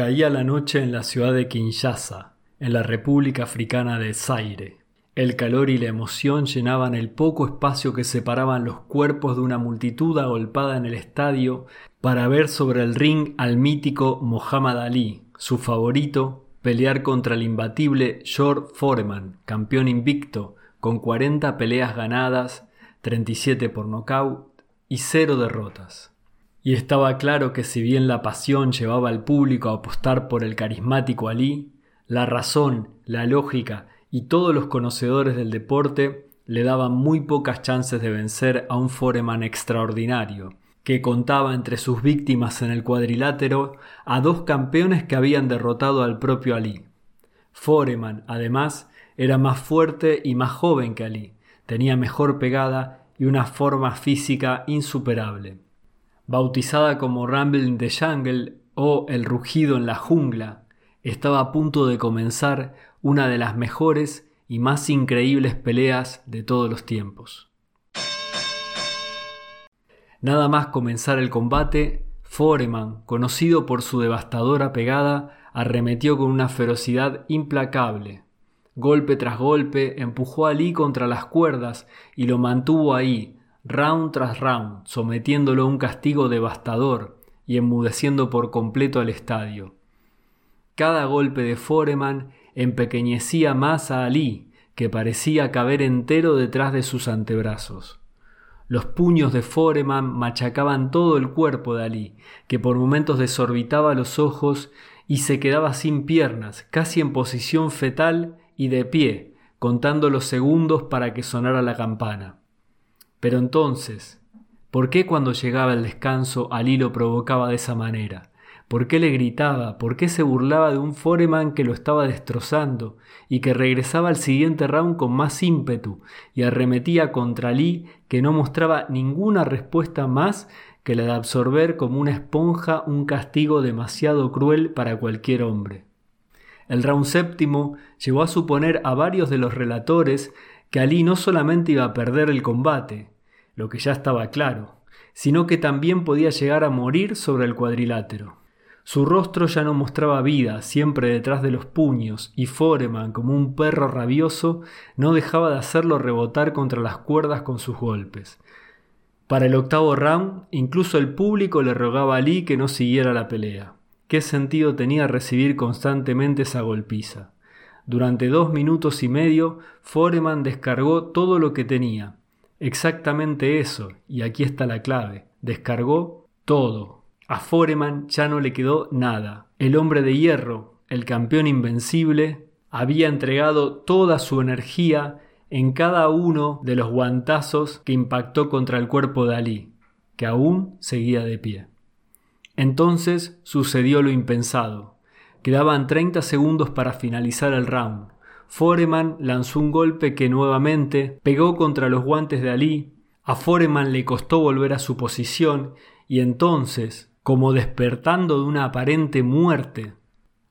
Caía la noche en la ciudad de Kinshasa, en la República Africana de Zaire. El calor y la emoción llenaban el poco espacio que separaban los cuerpos de una multitud agolpada en el estadio para ver sobre el ring al mítico Muhammad Ali, su favorito, pelear contra el imbatible George Foreman, campeón invicto, con 40 peleas ganadas, 37 por nocaut y cero derrotas. Y estaba claro que si bien la pasión llevaba al público a apostar por el carismático Ali, la razón, la lógica y todos los conocedores del deporte le daban muy pocas chances de vencer a un Foreman extraordinario, que contaba entre sus víctimas en el cuadrilátero a dos campeones que habían derrotado al propio Ali. Foreman, además, era más fuerte y más joven que Ali, tenía mejor pegada y una forma física insuperable bautizada como Rumble in the Jungle o El rugido en la jungla, estaba a punto de comenzar una de las mejores y más increíbles peleas de todos los tiempos. Nada más comenzar el combate, Foreman, conocido por su devastadora pegada, arremetió con una ferocidad implacable. Golpe tras golpe, empujó a Lee contra las cuerdas y lo mantuvo ahí, round tras round, sometiéndolo a un castigo devastador y enmudeciendo por completo al estadio. Cada golpe de Foreman empequeñecía más a Ali, que parecía caber entero detrás de sus antebrazos. Los puños de Foreman machacaban todo el cuerpo de Ali, que por momentos desorbitaba los ojos y se quedaba sin piernas, casi en posición fetal y de pie, contando los segundos para que sonara la campana. Pero entonces, ¿por qué cuando llegaba el descanso Ali lo provocaba de esa manera? ¿Por qué le gritaba? ¿Por qué se burlaba de un foreman que lo estaba destrozando y que regresaba al siguiente round con más ímpetu y arremetía contra Lee que no mostraba ninguna respuesta más que la de absorber como una esponja un castigo demasiado cruel para cualquier hombre? El round séptimo llevó a suponer a varios de los relatores que Ali no solamente iba a perder el combate, lo que ya estaba claro, sino que también podía llegar a morir sobre el cuadrilátero. Su rostro ya no mostraba vida, siempre detrás de los puños, y Foreman, como un perro rabioso, no dejaba de hacerlo rebotar contra las cuerdas con sus golpes. Para el octavo round, incluso el público le rogaba a Lee que no siguiera la pelea. ¿Qué sentido tenía recibir constantemente esa golpiza? Durante dos minutos y medio, Foreman descargó todo lo que tenía. Exactamente eso, y aquí está la clave. Descargó todo. A Foreman ya no le quedó nada. El hombre de hierro, el campeón invencible, había entregado toda su energía en cada uno de los guantazos que impactó contra el cuerpo de Ali, que aún seguía de pie. Entonces sucedió lo impensado. Quedaban 30 segundos para finalizar el round. Foreman lanzó un golpe que nuevamente pegó contra los guantes de Ali. A Foreman le costó volver a su posición y entonces, como despertando de una aparente muerte,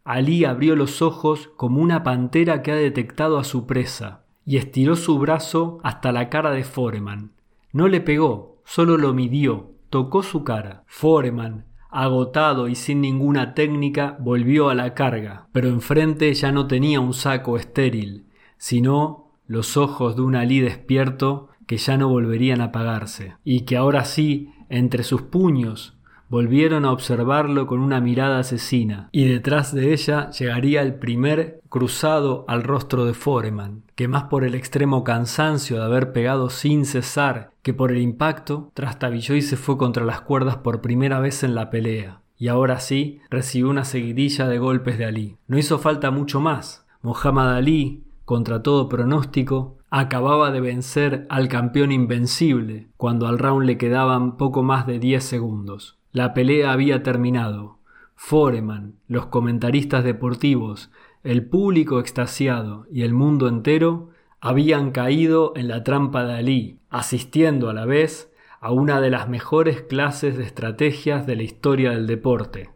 Ali abrió los ojos como una pantera que ha detectado a su presa y estiró su brazo hasta la cara de Foreman. No le pegó, solo lo midió, tocó su cara. Foreman, agotado y sin ninguna técnica, volvió a la carga, pero enfrente ya no tenía un saco estéril, sino los ojos de un alí despierto que ya no volverían a apagarse, y que ahora sí, entre sus puños, volvieron a observarlo con una mirada asesina, y detrás de ella llegaría el primer cruzado al rostro de Foreman, que más por el extremo cansancio de haber pegado sin cesar que por el impacto, trastabilló y se fue contra las cuerdas por primera vez en la pelea, y ahora sí recibió una seguidilla de golpes de Ali. No hizo falta mucho más. Muhammad Ali, contra todo pronóstico, acababa de vencer al campeón invencible cuando al round le quedaban poco más de 10 segundos. La pelea había terminado. Foreman, los comentaristas deportivos, el público extasiado y el mundo entero habían caído en la trampa de Ali, asistiendo a la vez a una de las mejores clases de estrategias de la historia del deporte.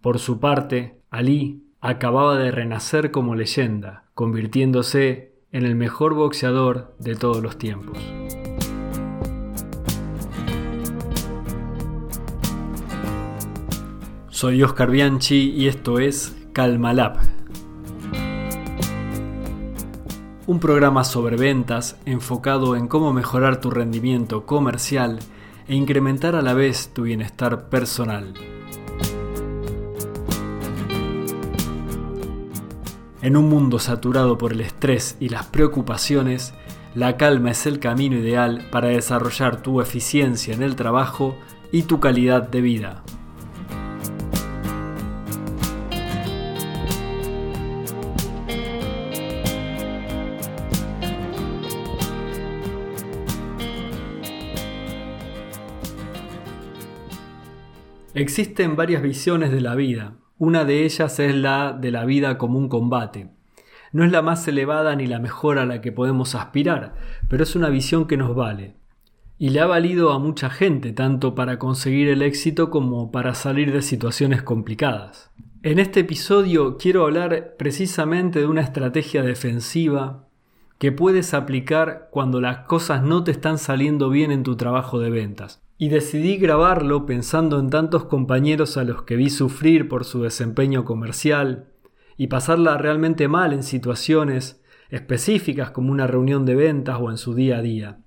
Por su parte, Ali acababa de renacer como leyenda, convirtiéndose en el mejor boxeador de todos los tiempos. Soy Oscar Bianchi y esto es Calmalab. Un programa sobre ventas enfocado en cómo mejorar tu rendimiento comercial e incrementar a la vez tu bienestar personal. En un mundo saturado por el estrés y las preocupaciones, la calma es el camino ideal para desarrollar tu eficiencia en el trabajo y tu calidad de vida. Existen varias visiones de la vida. Una de ellas es la de la vida como un combate. No es la más elevada ni la mejor a la que podemos aspirar, pero es una visión que nos vale. Y le ha valido a mucha gente, tanto para conseguir el éxito como para salir de situaciones complicadas. En este episodio quiero hablar precisamente de una estrategia defensiva que puedes aplicar cuando las cosas no te están saliendo bien en tu trabajo de ventas. Y decidí grabarlo pensando en tantos compañeros a los que vi sufrir por su desempeño comercial, y pasarla realmente mal en situaciones específicas como una reunión de ventas o en su día a día.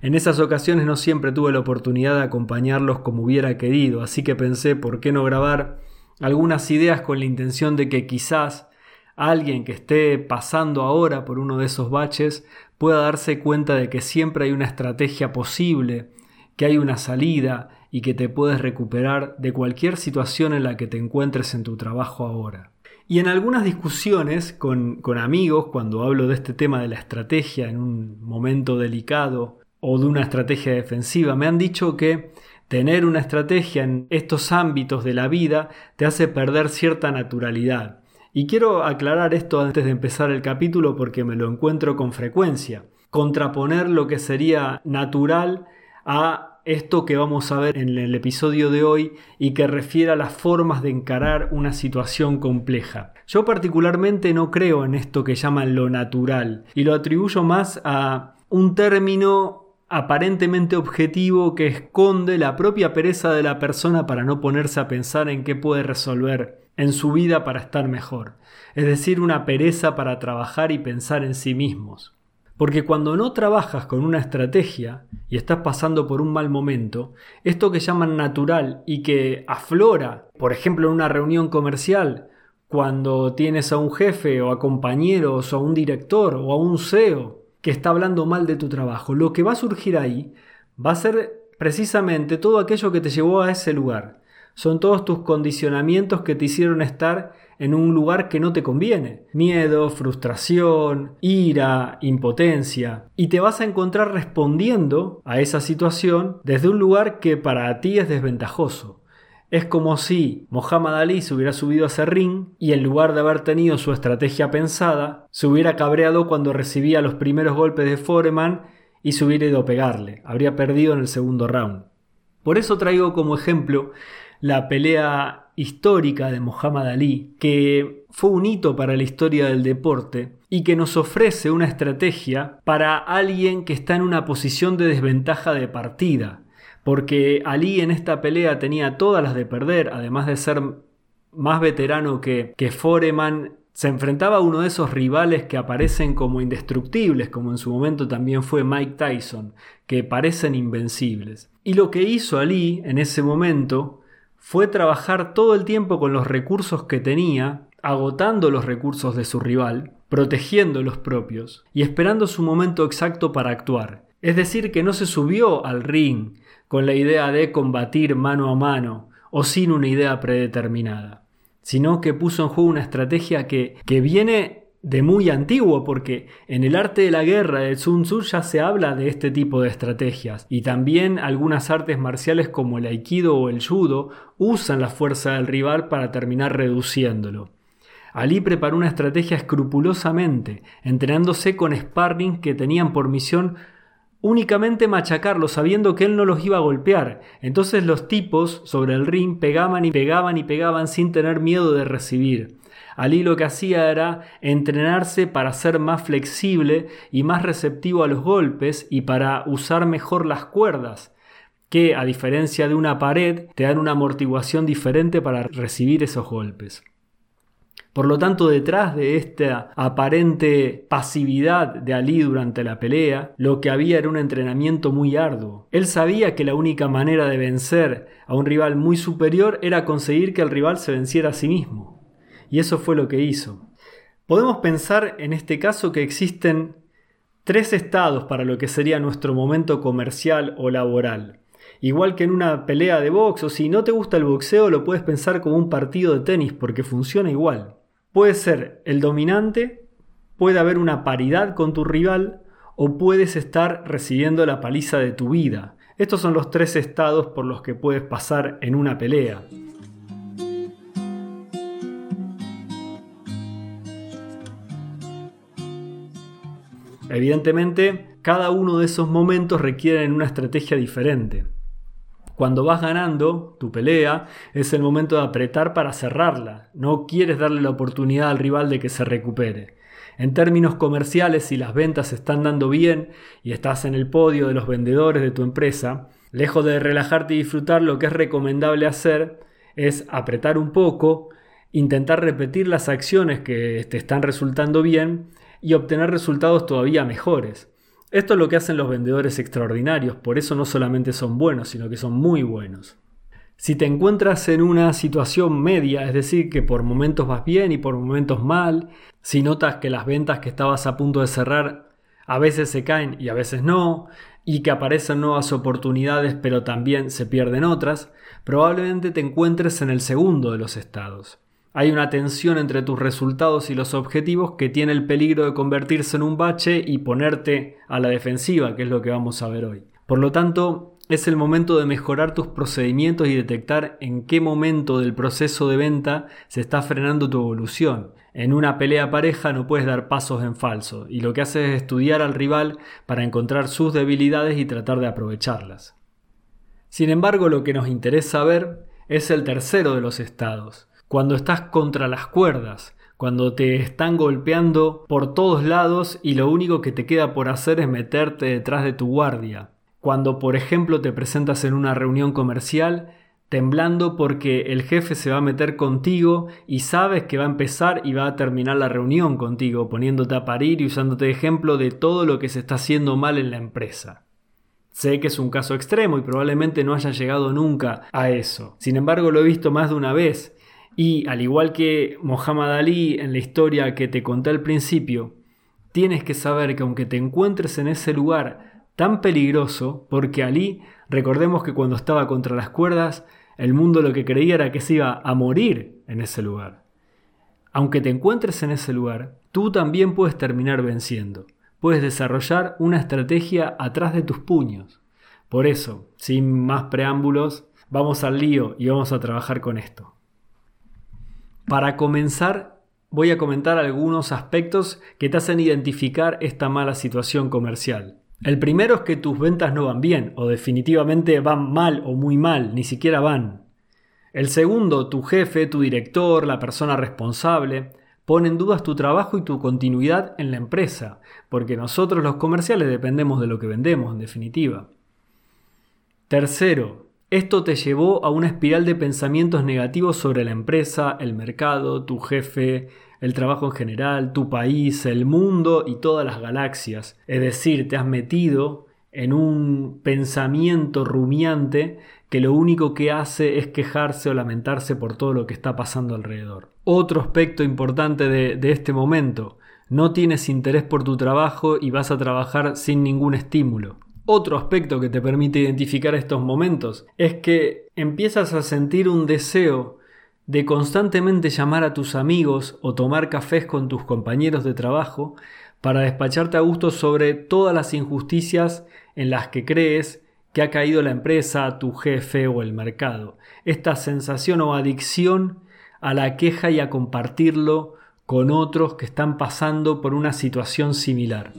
En esas ocasiones no siempre tuve la oportunidad de acompañarlos como hubiera querido, así que pensé por qué no grabar algunas ideas con la intención de que quizás alguien que esté pasando ahora por uno de esos baches pueda darse cuenta de que siempre hay una estrategia posible, que hay una salida y que te puedes recuperar de cualquier situación en la que te encuentres en tu trabajo ahora. Y en algunas discusiones con, amigos, cuando hablo de este tema de la estrategia en un momento delicado o de una estrategia defensiva, me han dicho que tener una estrategia en estos ámbitos de la vida te hace perder cierta naturalidad. Y quiero aclarar esto antes de empezar el capítulo porque me lo encuentro con frecuencia. Contraponer lo que sería natural a esto que vamos a ver en el episodio de hoy y que refiere a las formas de encarar una situación compleja. Yo particularmente no creo en esto que llaman lo natural y lo atribuyo más a un término aparentemente objetivo que esconde la propia pereza de la persona para no ponerse a pensar en qué puede resolver en su vida para estar mejor, es decir, una pereza para trabajar y pensar en sí mismos. Porque cuando no trabajas con una estrategia y estás pasando por un mal momento, esto que llaman natural y que aflora, por ejemplo en una reunión comercial, cuando tienes a un jefe o a compañeros o a un director o a un CEO que está hablando mal de tu trabajo, lo que va a surgir ahí va a ser precisamente todo aquello que te llevó a ese lugar. Son todos tus condicionamientos que te hicieron estar en un lugar que no te conviene. Miedo, frustración, ira, impotencia. Y te vas a encontrar respondiendo a esa situación desde un lugar que para ti es desventajoso. Es como si Mohamed Ali se hubiera subido a ese ring y en lugar de haber tenido su estrategia pensada, se hubiera cabreado cuando recibía los primeros golpes de Foreman y se hubiera ido a pegarle. Habría perdido en el segundo round. Por eso traigo como ejemplo la pelea histórica de Muhammad Ali, que fue un hito para la historia del deporte y que nos ofrece una estrategia para alguien que está en una posición de desventaja de partida, porque Ali en esta pelea tenía todas las de perder, además de ser más veterano que, que Foreman se enfrentaba a uno de esos rivales que aparecen como indestructibles, como en su momento también fue Mike Tyson, que parecen invencibles. Y lo que hizo Ali en ese momento fue trabajar todo el tiempo con los recursos que tenía, agotando los recursos de su rival, protegiendo los propios y esperando su momento exacto para actuar. Es decir, que no se subió al ring con la idea de combatir mano a mano o sin una idea predeterminada, sino que puso en juego una estrategia que, que viene de muy antiguo, porque en el arte de la guerra de Sun Tzu ya se habla de este tipo de estrategias, y también algunas artes marciales como el aikido o el judo usan la fuerza del rival para terminar reduciéndolo. Ali preparó una estrategia escrupulosamente, entrenándose con sparring que tenían por misión únicamente machacarlo, sabiendo que él no los iba a golpear. Entonces los tipos sobre el ring pegaban y pegaban y pegaban sin tener miedo de recibir. Ali lo que hacía era entrenarse para ser más flexible y más receptivo a los golpes y para usar mejor las cuerdas, que a diferencia de una pared te dan una amortiguación diferente para recibir esos golpes. Por lo tanto, detrás de esta aparente pasividad de Ali durante la pelea, lo que había era un entrenamiento muy arduo. Él sabía que la única manera de vencer a un rival muy superior era conseguir que el rival se venciera a sí mismo. Y eso fue lo que hizo. Podemos pensar en este caso que existen tres estados para lo que sería nuestro momento comercial o laboral. Igual que en una pelea de box o si no te gusta el boxeo lo puedes pensar como un partido de tenis porque funciona igual. Puedes ser el dominante, puede haber una paridad con tu rival o puedes estar recibiendo la paliza de tu vida. Estos son los tres estados por los que puedes pasar en una pelea. Evidentemente, cada uno de esos momentos requiere una estrategia diferente. Cuando vas ganando tu pelea, es el momento de apretar para cerrarla. No quieres darle la oportunidad al rival de que se recupere. En términos comerciales, si las ventas están dando bien y estás en el podio de los vendedores de tu empresa, lejos de relajarte y disfrutar, lo que es recomendable hacer es apretar un poco, intentar repetir las acciones que te están resultando bien y obtener resultados todavía mejores. Esto es lo que hacen los vendedores extraordinarios, por eso no solamente son buenos, sino que son muy buenos. Si te encuentras en una situación media, es decir, que por momentos vas bien y por momentos mal, si notas que las ventas que estabas a punto de cerrar a veces se caen y a veces no, y que aparecen nuevas oportunidades pero también se pierden otras, probablemente te encuentres en el segundo de los estados. Hay una tensión entre tus resultados y los objetivos que tiene el peligro de convertirse en un bache y ponerte a la defensiva, que es lo que vamos a ver hoy. Por lo tanto, es el momento de mejorar tus procedimientos y detectar en qué momento del proceso de venta se está frenando tu evolución. En una pelea pareja no puedes dar pasos en falso y lo que haces es estudiar al rival para encontrar sus debilidades y tratar de aprovecharlas. Sin embargo, lo que nos interesa ver es el tercero de los estados, cuando estás contra las cuerdas, cuando te están golpeando por todos lados y lo único que te queda por hacer es meterte detrás de tu guardia. Cuando, por ejemplo, te presentas en una reunión comercial temblando porque el jefe se va a meter contigo y sabes que va a empezar y va a terminar la reunión contigo, poniéndote a parir y usándote de ejemplo de todo lo que se está haciendo mal en la empresa. Sé que es un caso extremo y probablemente no haya llegado nunca a eso. Sin embargo, lo he visto más de una vez y al igual que Muhammad Ali en la historia que te conté al principio, tienes que saber que aunque te encuentres en ese lugar tan peligroso, porque Ali, recordemos que cuando estaba contra las cuerdas, el mundo lo que creía era que se iba a morir en ese lugar. Aunque te encuentres en ese lugar, tú también puedes terminar venciendo. Puedes desarrollar una estrategia atrás de tus puños. Por eso, sin más preámbulos, vamos al lío y vamos a trabajar con esto. Para comenzar, voy a comentar algunos aspectos que te hacen identificar esta mala situación comercial. El primero es que tus ventas no van bien, o definitivamente van mal o muy mal, ni siquiera van. El segundo, tu jefe, tu director, la persona responsable, pone en dudas tu trabajo y tu continuidad en la empresa, porque nosotros los comerciales dependemos de lo que vendemos, en definitiva. Tercero, esto te llevó a una espiral de pensamientos negativos sobre la empresa, el mercado, tu jefe, el trabajo en general, tu país, el mundo y todas las galaxias. Es decir, te has metido en un pensamiento rumiante que lo único que hace es quejarse o lamentarse por todo lo que está pasando alrededor. Otro aspecto importante de, de este momento, no tienes interés por tu trabajo y vas a trabajar sin ningún estímulo. Otro aspecto que te permite identificar estos momentos es que empiezas a sentir un deseo de constantemente llamar a tus amigos o tomar cafés con tus compañeros de trabajo para despacharte a gusto sobre todas las injusticias en las que crees que ha caído la empresa, tu jefe o el mercado. Esta sensación o adicción a la queja y a compartirlo con otros que están pasando por una situación similar.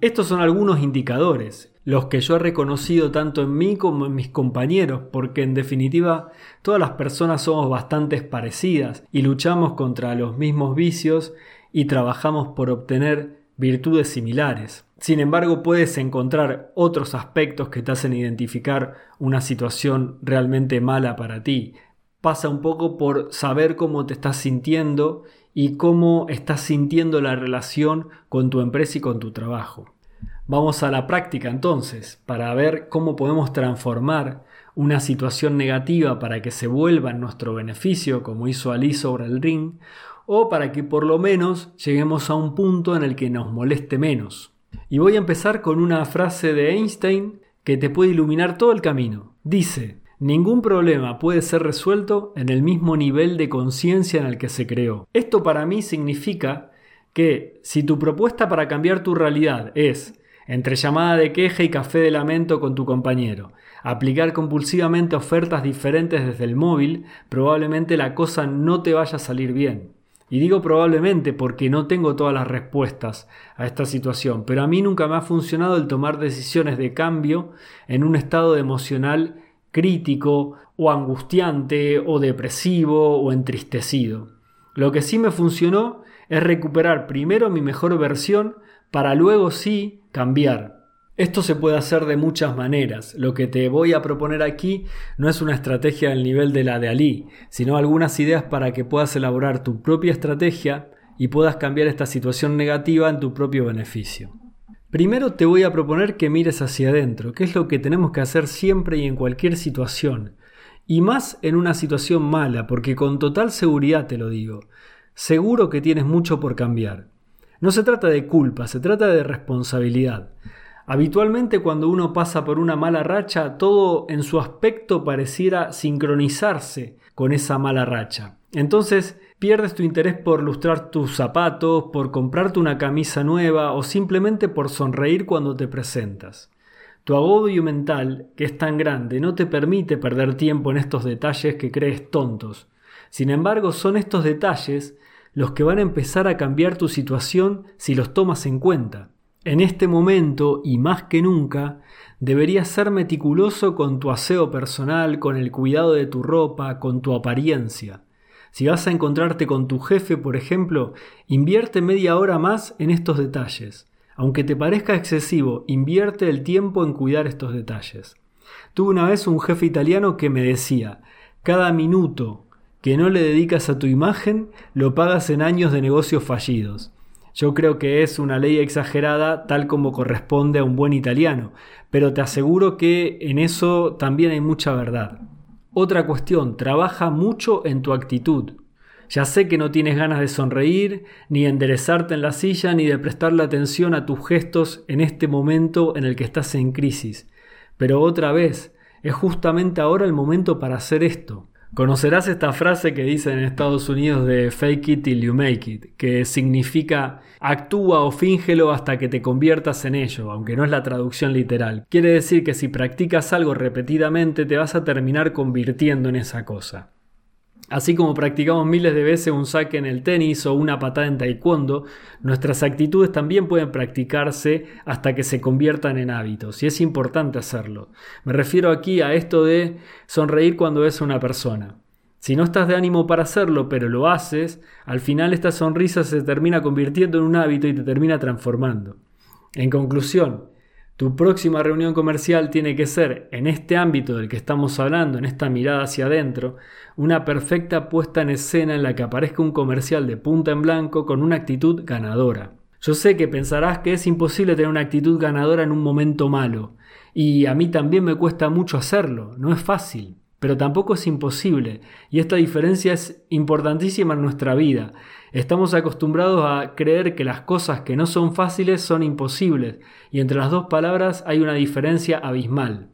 Estos son algunos indicadores. los que yo he reconocido tanto en mí como en mis compañeros, porque en definitiva todas las personas somos bastante parecidas y luchamos contra los mismos vicios y trabajamos por obtener virtudes similares. Sin embargo, puedes encontrar otros aspectos que te hacen identificar una situación realmente mala para ti. Pasa un poco por saber cómo te estás sintiendo y cómo estás sintiendo la relación con tu empresa y con tu trabajo. Vamos a la práctica entonces, para ver cómo podemos transformar una situación negativa para que se vuelva en nuestro beneficio, como hizo Ali sobre el ring, o para que por lo menos lleguemos a un punto en el que nos moleste menos. Y voy a empezar con una frase de Einstein que te puede iluminar todo el camino. Dice, ningún problema puede ser resuelto en el mismo nivel de conciencia en el que se creó. Esto para mí significa que si tu propuesta para cambiar tu realidad es entre llamada de queja y café de lamento con tu compañero. Aplicar compulsivamente ofertas diferentes desde el móvil, probablemente la cosa no te vaya a salir bien. Y digo probablemente porque no tengo todas las respuestas a esta situación, pero a mí nunca me ha funcionado el tomar decisiones de cambio en un estado emocional crítico o angustiante o depresivo o entristecido. Lo que sí me funcionó es recuperar primero mi mejor versión para luego sí cambiar. Esto se puede hacer de muchas maneras. Lo que te voy a proponer aquí no es una estrategia al nivel de la de Ali, sino algunas ideas para que puedas elaborar tu propia estrategia y puedas cambiar esta situación negativa en tu propio beneficio. Primero te voy a proponer que mires hacia adentro, que es lo que tenemos que hacer siempre y en cualquier situación, y más en una situación mala, porque con total seguridad te lo digo, seguro que tienes mucho por cambiar. No se trata de culpa, se trata de responsabilidad. Habitualmente cuando uno pasa por una mala racha, todo en su aspecto pareciera sincronizarse con esa mala racha. Entonces pierdes tu interés por lustrar tus zapatos, por comprarte una camisa nueva o simplemente por sonreír cuando te presentas. Tu agobio mental, que es tan grande, no te permite perder tiempo en estos detalles que crees tontos. Sin embargo, son estos detalles los que van a empezar a cambiar tu situación si los tomas en cuenta. En este momento, y más que nunca, deberías ser meticuloso con tu aseo personal, con el cuidado de tu ropa, con tu apariencia. Si vas a encontrarte con tu jefe, por ejemplo, invierte media hora más en estos detalles. Aunque te parezca excesivo, invierte el tiempo en cuidar estos detalles. Tuve una vez un jefe italiano que me decía, cada minuto, que no le dedicas a tu imagen, lo pagas en años de negocios fallidos. Yo creo que es una ley exagerada tal como corresponde a un buen italiano, pero te aseguro que en eso también hay mucha verdad. Otra cuestión, trabaja mucho en tu actitud. Ya sé que no tienes ganas de sonreír, ni de enderezarte en la silla, ni de prestarle atención a tus gestos en este momento en el que estás en crisis. Pero otra vez, es justamente ahora el momento para hacer esto. Conocerás esta frase que dicen en Estados Unidos de fake it till you make it, que significa actúa o fíngelo hasta que te conviertas en ello, aunque no es la traducción literal. Quiere decir que si practicas algo repetidamente te vas a terminar convirtiendo en esa cosa. Así como practicamos miles de veces un saque en el tenis o una patada en taekwondo, nuestras actitudes también pueden practicarse hasta que se conviertan en hábitos y es importante hacerlo. Me refiero aquí a esto de sonreír cuando ves a una persona. Si no estás de ánimo para hacerlo, pero lo haces, al final esta sonrisa se termina convirtiendo en un hábito y te termina transformando. En conclusión, tu próxima reunión comercial tiene que ser, en este ámbito del que estamos hablando, en esta mirada hacia adentro, una perfecta puesta en escena en la que aparezca un comercial de punta en blanco con una actitud ganadora. Yo sé que pensarás que es imposible tener una actitud ganadora en un momento malo, y a mí también me cuesta mucho hacerlo, no es fácil pero tampoco es imposible. Y esta diferencia es importantísima en nuestra vida. Estamos acostumbrados a creer que las cosas que no son fáciles son imposibles, y entre las dos palabras hay una diferencia abismal.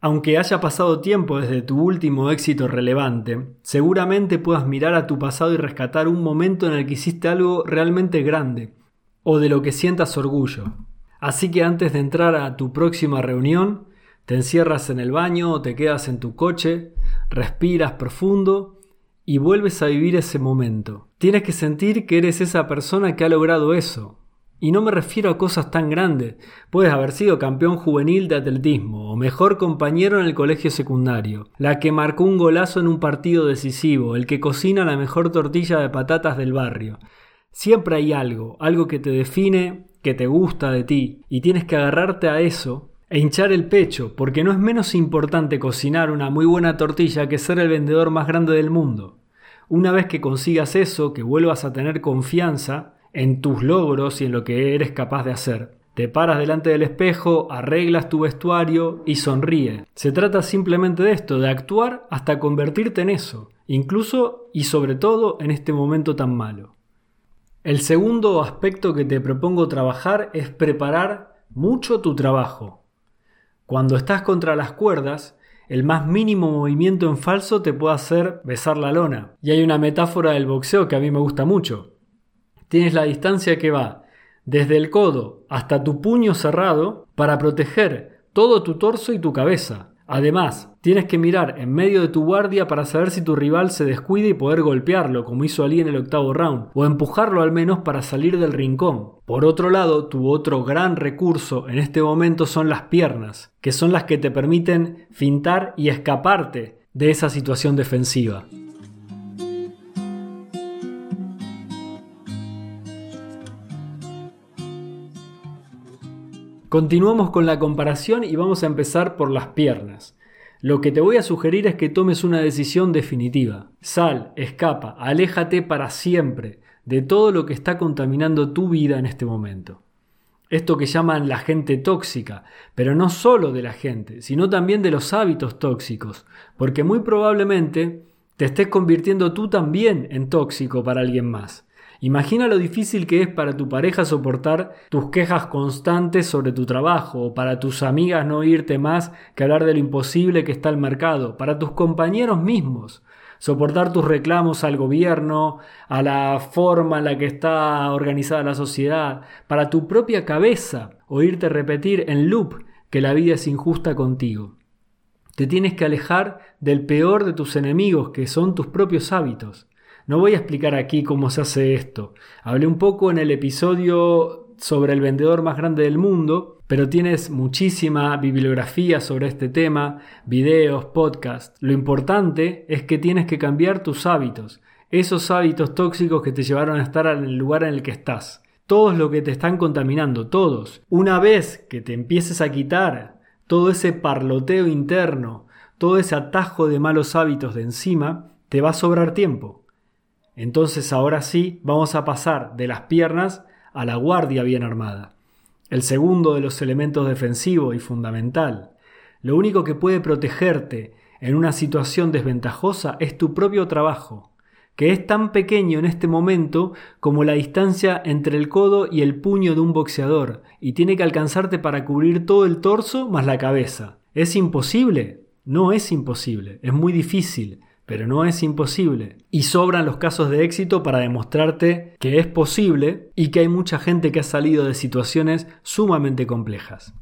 Aunque haya pasado tiempo desde tu último éxito relevante, seguramente puedas mirar a tu pasado y rescatar un momento en el que hiciste algo realmente grande, o de lo que sientas orgullo. Así que antes de entrar a tu próxima reunión, te encierras en el baño o te quedas en tu coche, respiras profundo y vuelves a vivir ese momento. Tienes que sentir que eres esa persona que ha logrado eso. Y no me refiero a cosas tan grandes. Puedes haber sido campeón juvenil de atletismo o mejor compañero en el colegio secundario, la que marcó un golazo en un partido decisivo, el que cocina la mejor tortilla de patatas del barrio. Siempre hay algo, algo que te define, que te gusta de ti, y tienes que agarrarte a eso e hinchar el pecho, porque no es menos importante cocinar una muy buena tortilla que ser el vendedor más grande del mundo. Una vez que consigas eso, que vuelvas a tener confianza, en tus logros y en lo que eres capaz de hacer. Te paras delante del espejo, arreglas tu vestuario y sonríe. Se trata simplemente de esto, de actuar hasta convertirte en eso, incluso y sobre todo en este momento tan malo. El segundo aspecto que te propongo trabajar es preparar mucho tu trabajo. Cuando estás contra las cuerdas, el más mínimo movimiento en falso te puede hacer besar la lona. Y hay una metáfora del boxeo que a mí me gusta mucho tienes la distancia que va desde el codo hasta tu puño cerrado para proteger todo tu torso y tu cabeza. Además, tienes que mirar en medio de tu guardia para saber si tu rival se descuida y poder golpearlo, como hizo Ali en el octavo round, o empujarlo al menos para salir del rincón. Por otro lado, tu otro gran recurso en este momento son las piernas, que son las que te permiten fintar y escaparte de esa situación defensiva. Continuamos con la comparación y vamos a empezar por las piernas. Lo que te voy a sugerir es que tomes una decisión definitiva. Sal, escapa, aléjate para siempre de todo lo que está contaminando tu vida en este momento. Esto que llaman la gente tóxica, pero no solo de la gente, sino también de los hábitos tóxicos, porque muy probablemente te estés convirtiendo tú también en tóxico para alguien más. Imagina lo difícil que es para tu pareja soportar tus quejas constantes sobre tu trabajo, o para tus amigas no oírte más que hablar de lo imposible que está el mercado, para tus compañeros mismos, soportar tus reclamos al gobierno, a la forma en la que está organizada la sociedad, para tu propia cabeza, oírte repetir en loop que la vida es injusta contigo. Te tienes que alejar del peor de tus enemigos, que son tus propios hábitos. No voy a explicar aquí cómo se hace esto. Hablé un poco en el episodio sobre el vendedor más grande del mundo, pero tienes muchísima bibliografía sobre este tema, videos, podcasts. Lo importante es que tienes que cambiar tus hábitos, esos hábitos tóxicos que te llevaron a estar en el lugar en el que estás. Todos los que te están contaminando, todos. Una vez que te empieces a quitar todo ese parloteo interno, todo ese atajo de malos hábitos de encima, te va a sobrar tiempo. Entonces ahora sí vamos a pasar de las piernas a la guardia bien armada. El segundo de los elementos defensivos y fundamental. Lo único que puede protegerte en una situación desventajosa es tu propio trabajo, que es tan pequeño en este momento como la distancia entre el codo y el puño de un boxeador, y tiene que alcanzarte para cubrir todo el torso más la cabeza. ¿Es imposible? No es imposible, es muy difícil, pero no es imposible. Y sobran los casos de éxito para demostrarte que es posible y que hay mucha gente que ha salido de situaciones sumamente complejas.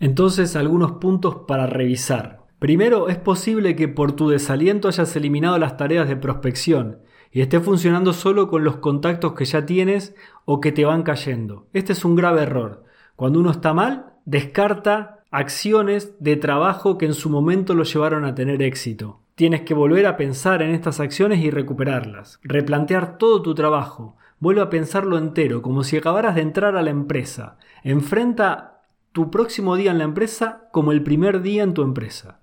Entonces, algunos puntos para revisar. Primero, es posible que por tu desaliento hayas eliminado las tareas de prospección y estés funcionando solo con los contactos que ya tienes o que te van cayendo. Este es un grave error. Cuando uno está mal, descarta acciones de trabajo que en su momento lo llevaron a tener éxito. Tienes que volver a pensar en estas acciones y recuperarlas. Replantear todo tu trabajo. Vuelve a pensarlo entero, como si acabaras de entrar a la empresa. Enfrenta tu próximo día en la empresa como el primer día en tu empresa.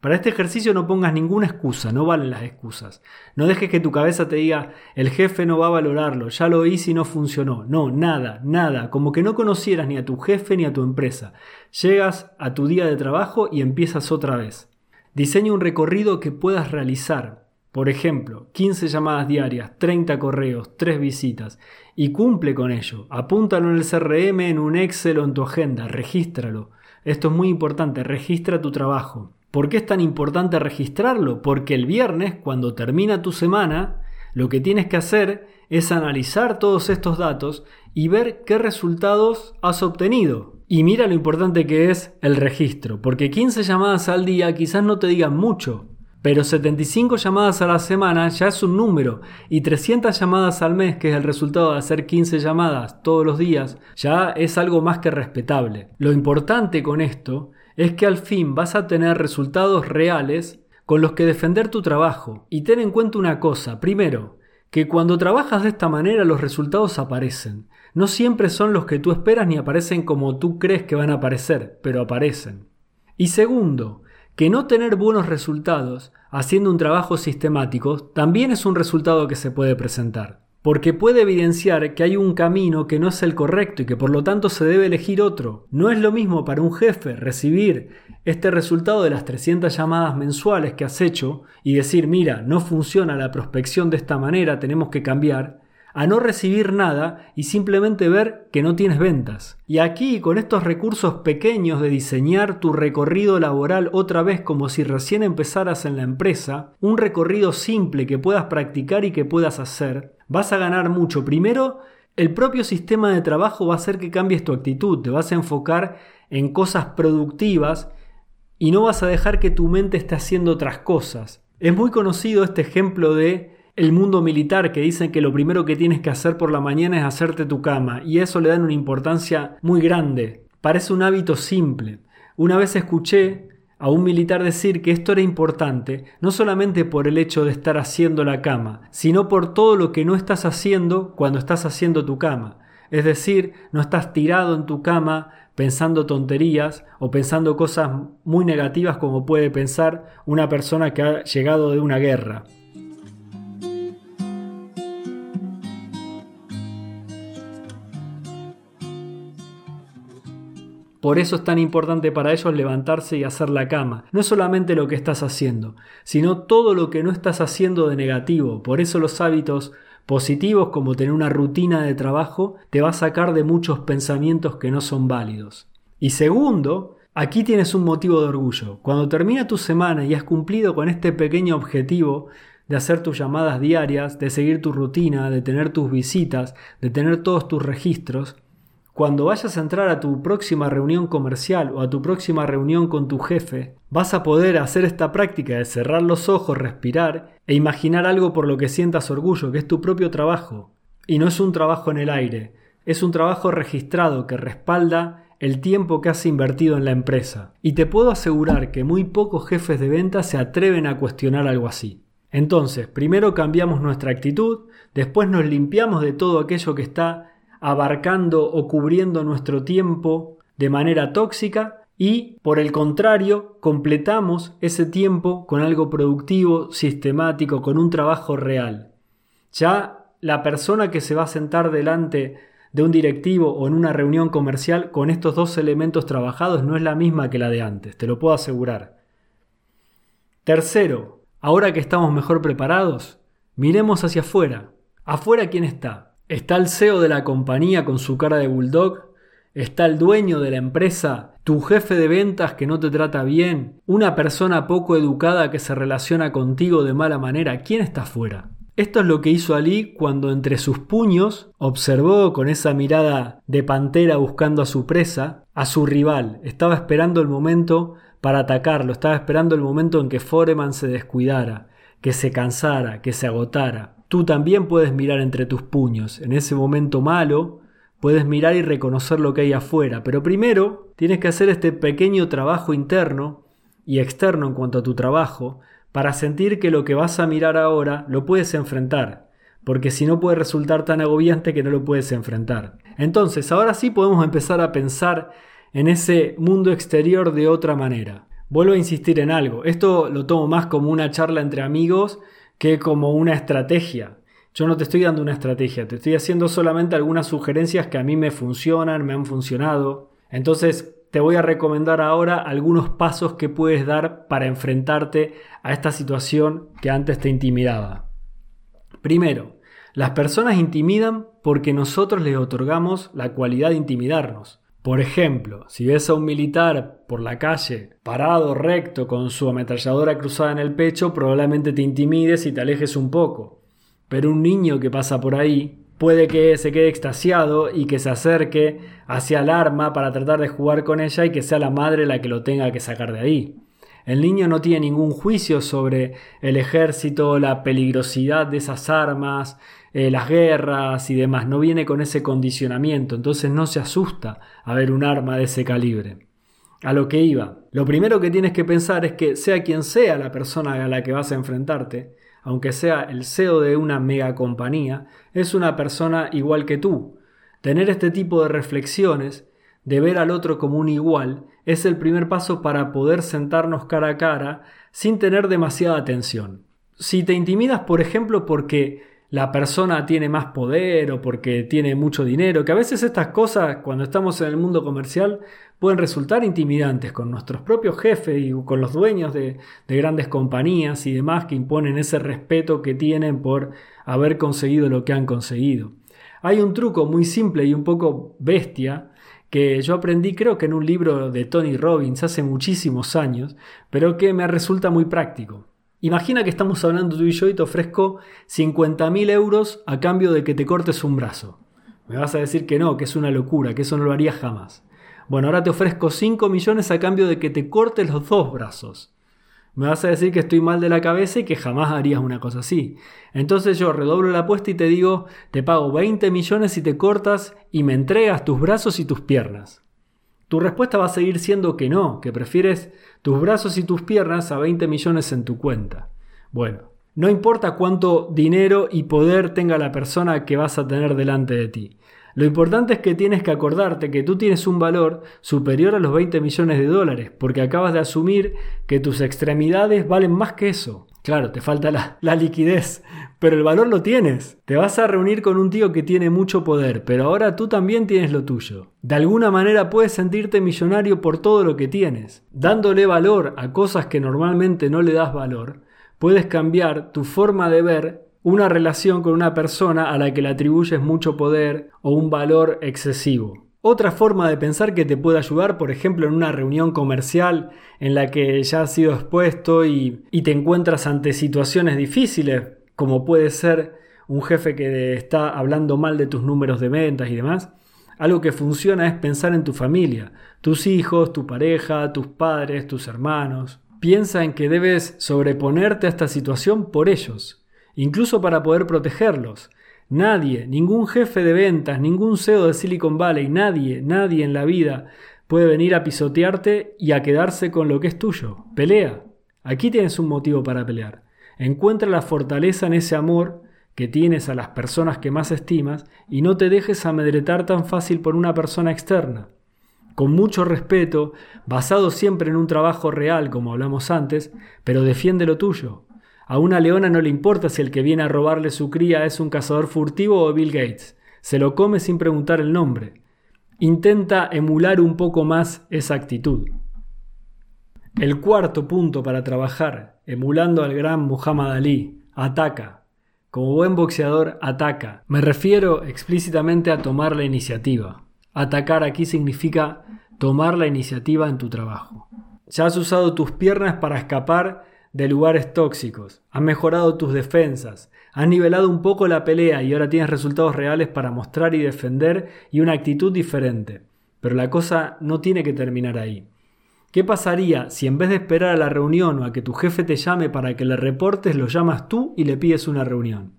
Para este ejercicio no pongas ninguna excusa, no valen las excusas. No dejes que tu cabeza te diga, el jefe no va a valorarlo, ya lo hice y no funcionó. No, nada, nada, como que no conocieras ni a tu jefe ni a tu empresa. Llegas a tu día de trabajo y empiezas otra vez. Diseña un recorrido que puedas realizar. Por ejemplo, 15 llamadas diarias, 30 correos, 3 visitas. Y cumple con ello. Apúntalo en el CRM, en un Excel o en tu agenda. Regístralo. Esto es muy importante. Registra tu trabajo. ¿Por qué es tan importante registrarlo? Porque el viernes, cuando termina tu semana, lo que tienes que hacer es analizar todos estos datos y ver qué resultados has obtenido. Y mira lo importante que es el registro, porque 15 llamadas al día quizás no te digan mucho, Pero 75 llamadas a la semana ya es un número y 300 llamadas al mes, que es el resultado de hacer 15 llamadas todos los días, ya es algo más que respetable. Lo importante con esto es que al fin vas a tener resultados reales con los que defender tu trabajo. Y ten en cuenta una cosa, primero, que cuando trabajas de esta manera los resultados aparecen. No siempre son los que tú esperas ni aparecen como tú crees que van a aparecer, pero aparecen. Y segundo, que no tener buenos resultados haciendo un trabajo sistemático también es un resultado que se puede presentar, porque puede evidenciar que hay un camino que no es el correcto y que por lo tanto se debe elegir otro. No es lo mismo para un jefe recibir este resultado de las 300 llamadas mensuales que has hecho y decir, mira, no funciona la prospección de esta manera, tenemos que cambiar, a no recibir nada y simplemente ver que no tienes ventas. Y aquí, con estos recursos pequeños de diseñar tu recorrido laboral otra vez como si recién empezaras en la empresa, un recorrido simple que puedas practicar y que puedas hacer, vas a ganar mucho. Primero, el propio sistema de trabajo va a hacer que cambies tu actitud, te vas a enfocar en cosas productivas y no vas a dejar que tu mente esté haciendo otras cosas. Es muy conocido este ejemplo de el mundo militar que dicen que lo primero que tienes que hacer por la mañana es hacerte tu cama y eso le dan una importancia muy grande. Parece un hábito simple. Una vez escuché a un militar decir que esto era importante no solamente por el hecho de estar haciendo la cama, sino por todo lo que no estás haciendo cuando estás haciendo tu cama. Es decir, no estás tirado en tu cama pensando tonterías o pensando cosas muy negativas como puede pensar una persona que ha llegado de una guerra. Por eso es tan importante para ellos levantarse y hacer la cama. No solamente lo que estás haciendo, sino todo lo que no estás haciendo de negativo. Por eso los hábitos positivos como tener una rutina de trabajo te va a sacar de muchos pensamientos que no son válidos. Y segundo, aquí tienes un motivo de orgullo. Cuando termina tu semana y has cumplido con este pequeño objetivo de hacer tus llamadas diarias, de seguir tu rutina, de tener tus visitas, de tener todos tus registros, cuando vayas a entrar a tu próxima reunión comercial o a tu próxima reunión con tu jefe, vas a poder hacer esta práctica de cerrar los ojos, respirar e imaginar algo por lo que sientas orgullo, que es tu propio trabajo. Y no es un trabajo en el aire, es un trabajo registrado que respalda el tiempo que has invertido en la empresa. Y te puedo asegurar que muy pocos jefes de venta se atreven a cuestionar algo así. Entonces, primero cambiamos nuestra actitud, después nos limpiamos de todo aquello que está abarcando o cubriendo nuestro tiempo de manera tóxica y, por el contrario, completamos ese tiempo con algo productivo, sistemático, con un trabajo real. Ya la persona que se va a sentar delante de un directivo o en una reunión comercial con estos dos elementos trabajados no es la misma que la de antes, te lo puedo asegurar. Tercero, ahora que estamos mejor preparados, miremos hacia afuera. ¿Afuera quién está? Está el CEO de la compañía con su cara de bulldog, está el dueño de la empresa, tu jefe de ventas que no te trata bien, una persona poco educada que se relaciona contigo de mala manera, ¿quién está afuera? Esto es lo que hizo Ali cuando entre sus puños observó con esa mirada de pantera buscando a su presa, a su rival. Estaba esperando el momento para atacarlo, estaba esperando el momento en que Foreman se descuidara, que se cansara, que se agotara. Tú también puedes mirar entre tus puños. En ese momento malo, puedes mirar y reconocer lo que hay afuera. Pero primero tienes que hacer este pequeño trabajo interno y externo en cuanto a tu trabajo para sentir que lo que vas a mirar ahora lo puedes enfrentar. Porque si no puede resultar tan agobiante que no lo puedes enfrentar. Entonces, ahora sí podemos empezar a pensar en ese mundo exterior de otra manera. Vuelvo a insistir en algo. Esto lo tomo más como una charla entre amigos que como una estrategia. Yo no te estoy dando una estrategia, te estoy haciendo solamente algunas sugerencias que a mí me funcionan, me han funcionado. Entonces te voy a recomendar ahora algunos pasos que puedes dar para enfrentarte a esta situación que antes te intimidaba. Primero, las personas intimidan porque nosotros les otorgamos la cualidad de intimidarnos. Por ejemplo, si ves a un militar por la calle parado recto con su ametralladora cruzada en el pecho, probablemente te intimides y te alejes un poco. Pero un niño que pasa por ahí puede que se quede extasiado y que se acerque hacia el arma para tratar de jugar con ella y que sea la madre la que lo tenga que sacar de ahí. El niño no tiene ningún juicio sobre el ejército, la peligrosidad de esas armas, eh, las guerras y demás. No viene con ese condicionamiento, entonces no se asusta a ver un arma de ese calibre. A lo que iba. Lo primero que tienes que pensar es que sea quien sea la persona a la que vas a enfrentarte, aunque sea el CEO de una mega compañía, es una persona igual que tú. Tener este tipo de reflexiones, de ver al otro como un igual, es el primer paso para poder sentarnos cara a cara sin tener demasiada tensión. Si te intimidas, por ejemplo, porque la persona tiene más poder o porque tiene mucho dinero, que a veces estas cosas, cuando estamos en el mundo comercial, pueden resultar intimidantes con nuestros propios jefes y con los dueños de, de grandes compañías y demás que imponen ese respeto que tienen por haber conseguido lo que han conseguido. Hay un truco muy simple y un poco bestia que yo aprendí creo que en un libro de Tony Robbins hace muchísimos años, pero que me resulta muy práctico. Imagina que estamos hablando tú y yo y te ofrezco 50.000 euros a cambio de que te cortes un brazo. Me vas a decir que no, que es una locura, que eso no lo haría jamás. Bueno, ahora te ofrezco 5 millones a cambio de que te cortes los dos brazos me vas a decir que estoy mal de la cabeza y que jamás harías una cosa así. Entonces yo redoblo la apuesta y te digo, te pago 20 millones si te cortas y me entregas tus brazos y tus piernas. Tu respuesta va a seguir siendo que no, que prefieres tus brazos y tus piernas a 20 millones en tu cuenta. Bueno, no importa cuánto dinero y poder tenga la persona que vas a tener delante de ti. Lo importante es que tienes que acordarte que tú tienes un valor superior a los 20 millones de dólares, porque acabas de asumir que tus extremidades valen más que eso. Claro, te falta la, liquidez, pero el valor lo tienes. Te vas a reunir con un tío que tiene mucho poder, pero ahora tú también tienes lo tuyo. De alguna manera puedes sentirte millonario por todo lo que tienes. Dándole valor a cosas que normalmente no le das valor, puedes cambiar tu forma de ver una relación con una persona a la que le atribuyes mucho poder o un valor excesivo. Otra forma de pensar que te puede ayudar, por ejemplo, en una reunión comercial en la que ya has sido expuesto y, te encuentras ante situaciones difíciles, como puede ser un jefe que está hablando mal de tus números de ventas y demás, algo que funciona es pensar en tu familia, tus hijos, tu pareja, tus padres, tus hermanos. Piensa en que debes sobreponerte a esta situación por ellos, incluso para poder protegerlos. Nadie, ningún jefe de ventas, ningún CEO de Silicon Valley, nadie, nadie en la vida puede venir a pisotearte y a quedarse con lo que es tuyo. Pelea. Aquí tienes un motivo para pelear. Encuentra la fortaleza en ese amor que tienes a las personas que más estimas y no te dejes amedretar tan fácil por una persona externa. Con mucho respeto, basado siempre en un trabajo real, como hablamos antes, pero defiende lo tuyo. A una leona no le importa si el que viene a robarle su cría es un cazador furtivo o Bill Gates. Se lo come sin preguntar el nombre. Intenta emular un poco más esa actitud. El cuarto punto para trabajar, emulando al gran Muhammad Ali, ataca. Como buen boxeador, ataca. Me refiero explícitamente a tomar la iniciativa. Atacar aquí significa tomar la iniciativa en tu trabajo. Ya has usado tus piernas para escapar de lugares tóxicos, has mejorado tus defensas, has nivelado un poco la pelea y ahora tienes resultados reales para mostrar y defender y una actitud diferente. Pero la cosa no tiene que terminar ahí. ¿Qué pasaría si en vez de esperar a la reunión o a que tu jefe te llame para que le reportes, lo llamas tú y le pides una reunión?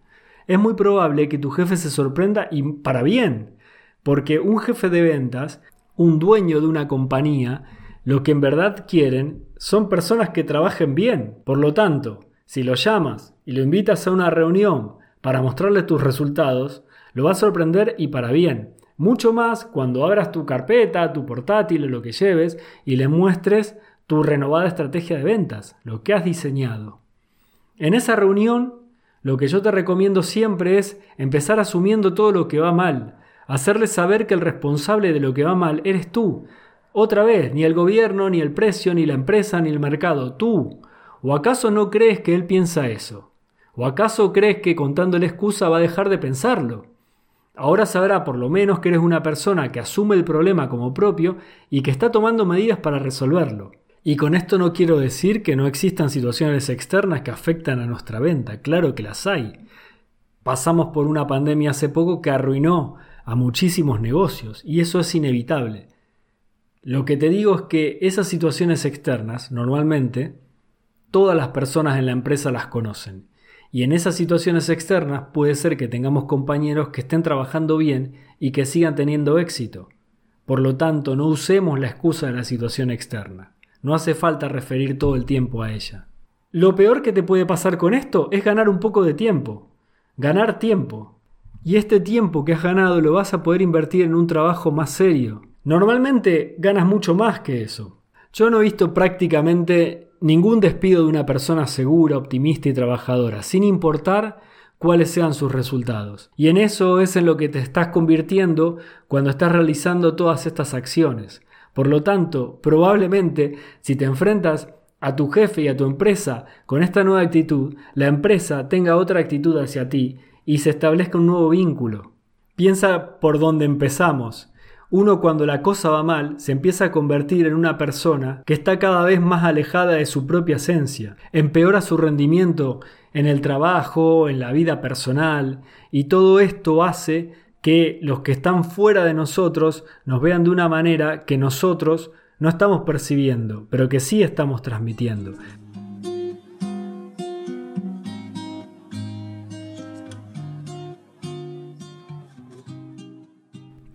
Es muy probable que tu jefe se sorprenda y para bien, porque un jefe de ventas, un dueño de una compañía, lo que en verdad quieren son personas que trabajen bien. Por lo tanto, si lo llamas y lo invitas a una reunión para mostrarle tus resultados, lo va a sorprender y para bien. Mucho más cuando abras tu carpeta, tu portátil o lo que lleves y le muestres tu renovada estrategia de ventas, lo que has diseñado. En esa reunión, lo que yo te recomiendo siempre es empezar asumiendo todo lo que va mal, hacerle saber que el responsable de lo que va mal eres tú, otra vez, ni el gobierno, ni el precio, ni la empresa, ni el mercado, tú. ¿O acaso no crees que él piensa eso? ¿O acaso crees que contándole excusa va a dejar de pensarlo? Ahora sabrá por lo menos que eres una persona que asume el problema como propio y que está tomando medidas para resolverlo. Y con esto no quiero decir que no existan situaciones externas que afectan a nuestra venta, claro que las hay. Pasamos por una pandemia hace poco que arruinó a muchísimos negocios y eso es inevitable. Lo que te digo es que esas situaciones externas, normalmente, todas las personas en la empresa las conocen. Y en esas situaciones externas puede ser que tengamos compañeros que estén trabajando bien y que sigan teniendo éxito. Por lo tanto, no usemos la excusa de la situación externa. No hace falta referir todo el tiempo a ella. Lo peor que te puede pasar con esto es ganar un poco de tiempo. Ganar tiempo. Y este tiempo que has ganado lo vas a poder invertir en un trabajo más serio. Normalmente ganas mucho más que eso. Yo no he visto prácticamente ningún despido de una persona segura, optimista y trabajadora, sin importar cuáles sean sus resultados. Y en eso es en lo que te estás convirtiendo cuando estás realizando todas estas acciones. Por lo tanto, probablemente si te enfrentas a tu jefe y a tu empresa con esta nueva actitud, la empresa tenga otra actitud hacia ti y se establezca un nuevo vínculo. Piensa por dónde empezamos. Uno cuando la cosa va mal se empieza a convertir en una persona que está cada vez más alejada de su propia esencia, empeora su rendimiento en el trabajo, en la vida personal, y todo esto hace que los que están fuera de nosotros nos vean de una manera que nosotros no estamos percibiendo, pero que sí estamos transmitiendo.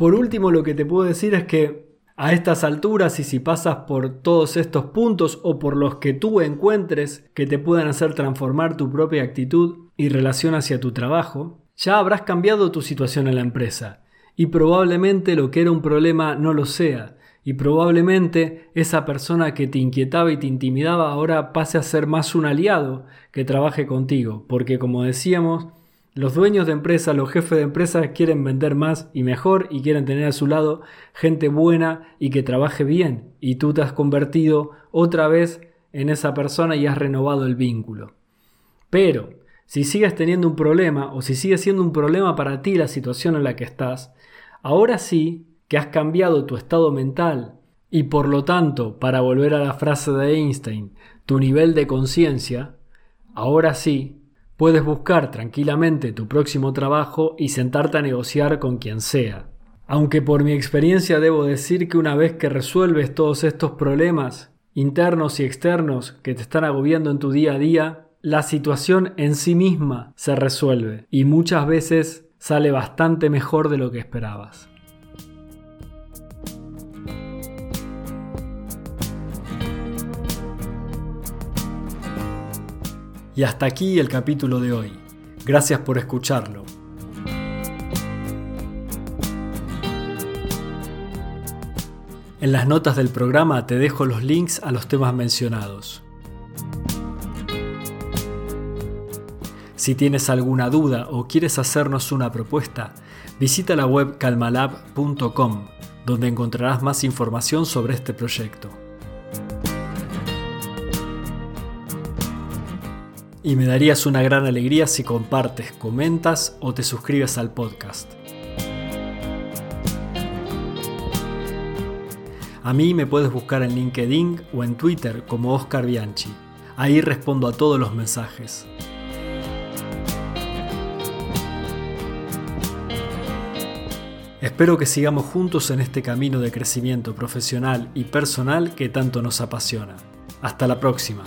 Por último, lo que te puedo decir es que a estas alturas y si pasas por todos estos puntos o por los que tú encuentres que te puedan hacer transformar tu propia actitud y relación hacia tu trabajo, ya habrás cambiado tu situación en la empresa. Y probablemente lo que era un problema no lo sea. Y probablemente esa persona que te inquietaba y te intimidaba ahora pase a ser más un aliado que trabaje contigo, porque como decíamos, los dueños de empresas, los jefes de empresas quieren vender más y mejor y quieren tener a su lado gente buena y que trabaje bien. Y tú te has convertido otra vez en esa persona y has renovado el vínculo. Pero, si sigues teniendo un problema o si sigue siendo un problema para ti la situación en la que estás, ahora sí que has cambiado tu estado mental y por lo tanto, para volver a la frase de Einstein, tu nivel de conciencia, ahora sí Puedes buscar tranquilamente tu próximo trabajo y sentarte a negociar con quien sea. Aunque por mi experiencia debo decir que una vez que resuelves todos estos problemas internos y externos que te están agobiando en tu día a día, la situación en sí misma se resuelve y muchas veces sale bastante mejor de lo que esperabas. Y hasta aquí el capítulo de hoy. Gracias por escucharlo. En las notas del programa te dejo los links a los temas mencionados. Si tienes alguna duda o quieres hacernos una propuesta, visita la web calmalab.com, donde encontrarás más información sobre este proyecto. Y me darías una gran alegría si compartes, comentas o te suscribes al podcast. A mí me puedes buscar en LinkedIn o en Twitter como Oscar Bianchi. Ahí respondo a todos los mensajes. Espero que sigamos juntos en este camino de crecimiento profesional y personal que tanto nos apasiona. Hasta la próxima.